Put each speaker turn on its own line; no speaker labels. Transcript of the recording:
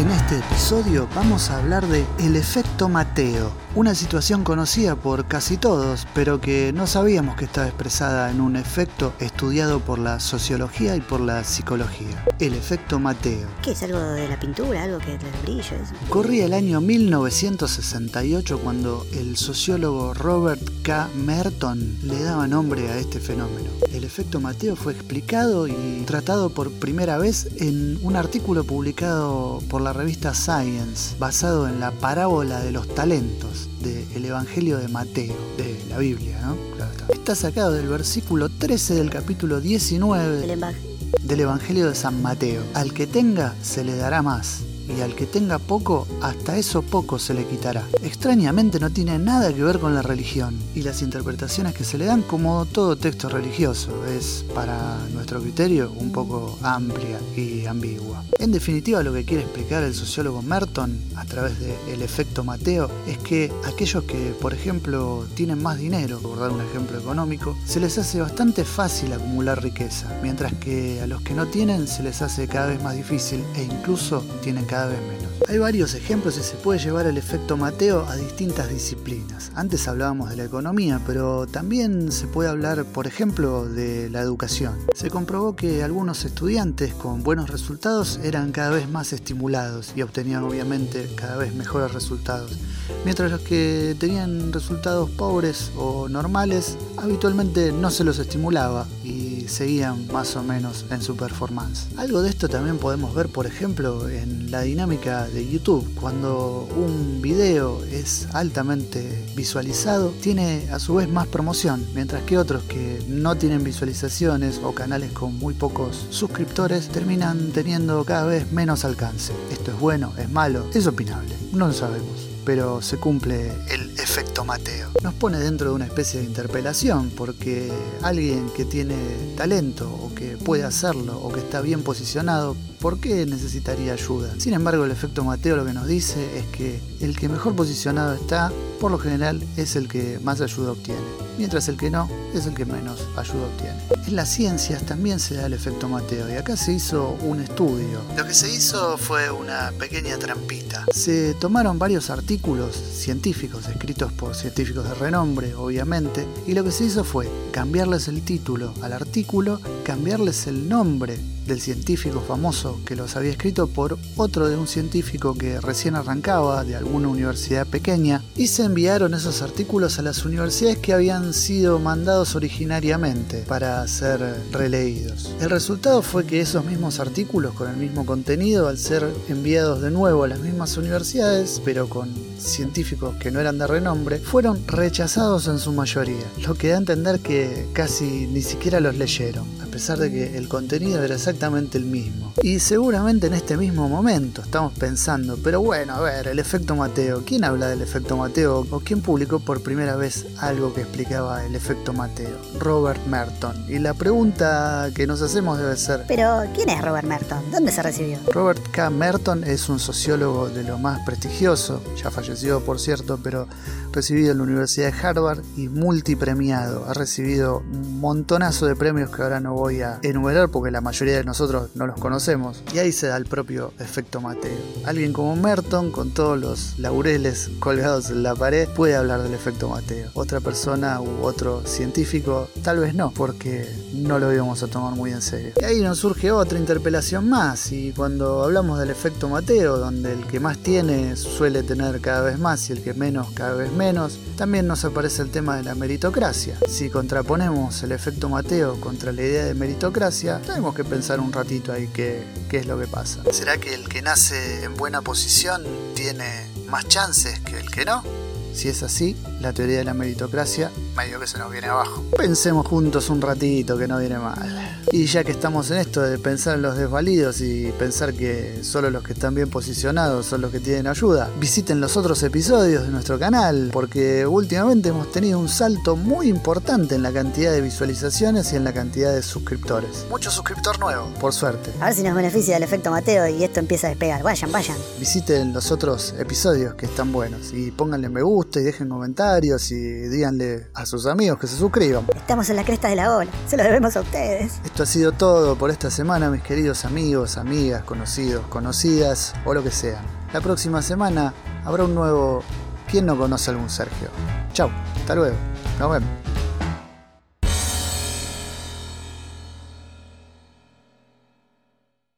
En este episodio vamos a hablar de el efecto Mateo, una situación conocida por casi todos, pero que no sabíamos que estaba expresada en un efecto estudiado por la sociología y por la psicología. El efecto Mateo.
¿Qué es algo de la pintura? ¿Algo que del brillo?
Corría el año 1968 cuando el sociólogo Robert K. Merton le daba nombre a este fenómeno. El efecto Mateo fue explicado y tratado por primera vez en un artículo publicado por la revista Science, basado en la parábola de los talentos del Evangelio de Mateo, de la Biblia, ¿no? Claro está. Está sacado del versículo 13 del capítulo 19
El emba-
del Evangelio de San Mateo. Al que tenga, se le dará más. Y al que tenga poco, hasta eso poco se le quitará. Extrañamente no tiene nada que ver con la religión y las interpretaciones que se le dan como todo texto religioso. Es, para nuestro criterio, un poco amplia y ambigua. En definitiva, lo que quiere explicar el sociólogo Merton a través del efecto Mateo es que aquellos que, por ejemplo, tienen más dinero, por dar un ejemplo económico, se les hace bastante fácil acumular riqueza, mientras que a los que no tienen se les hace cada vez más difícil e incluso tienen cada vez menos. Hay varios ejemplos y se puede llevar el efecto Mateo a distintas disciplinas. Antes hablábamos de la economía, pero también se puede hablar, por ejemplo, de la educación. Se comprobó que algunos estudiantes con buenos resultados eran cada vez más estimulados y obtenían obviamente cada vez mejores resultados, mientras los que tenían resultados pobres o normales habitualmente no se los estimulaba y seguían más o menos en su performance. Algo de esto también podemos ver, por ejemplo, en la dinámica de YouTube. Cuando un video es altamente visualizado, tiene a su vez más promoción, mientras que otros que no tienen visualizaciones o canales con muy pocos suscriptores terminan teniendo cada vez menos alcance. ¿Esto es bueno? ¿Es malo? Es opinable. No lo sabemos pero se cumple el efecto Mateo. Nos pone dentro de una especie de interpelación porque alguien que tiene talento o que puede hacerlo o que está bien posicionado, ¿por qué necesitaría ayuda? Sin embargo, el efecto Mateo lo que nos dice es que el que mejor posicionado está, por lo general, es el que más ayuda obtiene, mientras el que no es el que menos ayuda obtiene. En las ciencias también se da el efecto Mateo y acá se hizo un estudio. Lo que se hizo fue una pequeña trampita. Se tomaron varios artículos científicos escritos por científicos de renombre, obviamente, y lo que se hizo fue cambiarles el título al artículo, cambiarles el nombre del científico famoso que los había escrito por otro de un científico que recién arrancaba de alguna universidad pequeña y se enviaron esos artículos a las universidades que habían sido mandados originariamente para ser releídos. El resultado fue que esos mismos artículos con el mismo contenido al ser enviados de nuevo a las mismas universidades pero con científicos que no eran de renombre fueron rechazados en su mayoría, lo que da a entender que casi ni siquiera los leyeron, a pesar de que el contenido era exactamente el mismo. Y seguramente en este mismo momento estamos pensando, pero bueno, a ver, el efecto Mateo, ¿quién habla del efecto Mateo o quién publicó por primera vez algo que explicaba el efecto Mateo? Robert Merton. Y la pregunta que nos hacemos debe ser,
Pero, ¿quién es Robert Merton? ¿Dónde se recibió?
Robert K. Merton es un sociólogo de lo más prestigioso, ya falleció por cierto, pero recibido en la Universidad de Harvard y multipremiado. Ha recibido un montonazo de premios que ahora no voy a enumerar porque la mayoría de nosotros no los conocemos. Y ahí se da el propio efecto Mateo. Alguien como Merton, con todos los laureles colgados en la pared, puede hablar del efecto Mateo. Otra persona u otro científico, tal vez no, porque no lo íbamos a tomar muy en serio. Y ahí nos surge otra interpelación más. Y cuando hablamos del efecto Mateo, donde el que más tiene suele tener cada vez más y el que menos cada vez menos, también nos aparece el tema de la meritocracia. Si contraponemos el efecto Mateo contra la idea de meritocracia, tenemos que pensar un ratito ahí qué, qué es lo que pasa. ¿Será que el que nace en buena posición tiene más chances que el que no? Si es así, la teoría de la meritocracia medio que se nos viene abajo. Pensemos juntos un ratito que no viene mal. Y ya que estamos en esto de pensar en los desvalidos y pensar que solo los que están bien posicionados son los que tienen ayuda, visiten los otros episodios de nuestro canal, porque últimamente hemos tenido un salto muy importante en la cantidad de visualizaciones y en la cantidad de suscriptores. Mucho suscriptor nuevo, por suerte.
A ver si nos beneficia el efecto Mateo y esto empieza a despegar. Vayan, vayan.
Visiten los otros episodios que están buenos y pónganle me gusta y dejen comentarios y díganle a sus amigos que se suscriban.
Estamos en la cresta de la ola. Se lo debemos a ustedes.
Esto Esto ha sido todo por esta semana, mis queridos amigos, amigas, conocidos, conocidas o lo que sean. La próxima semana habrá un nuevo ¿Quién no conoce a algún Sergio? Chau, hasta luego. Nos vemos.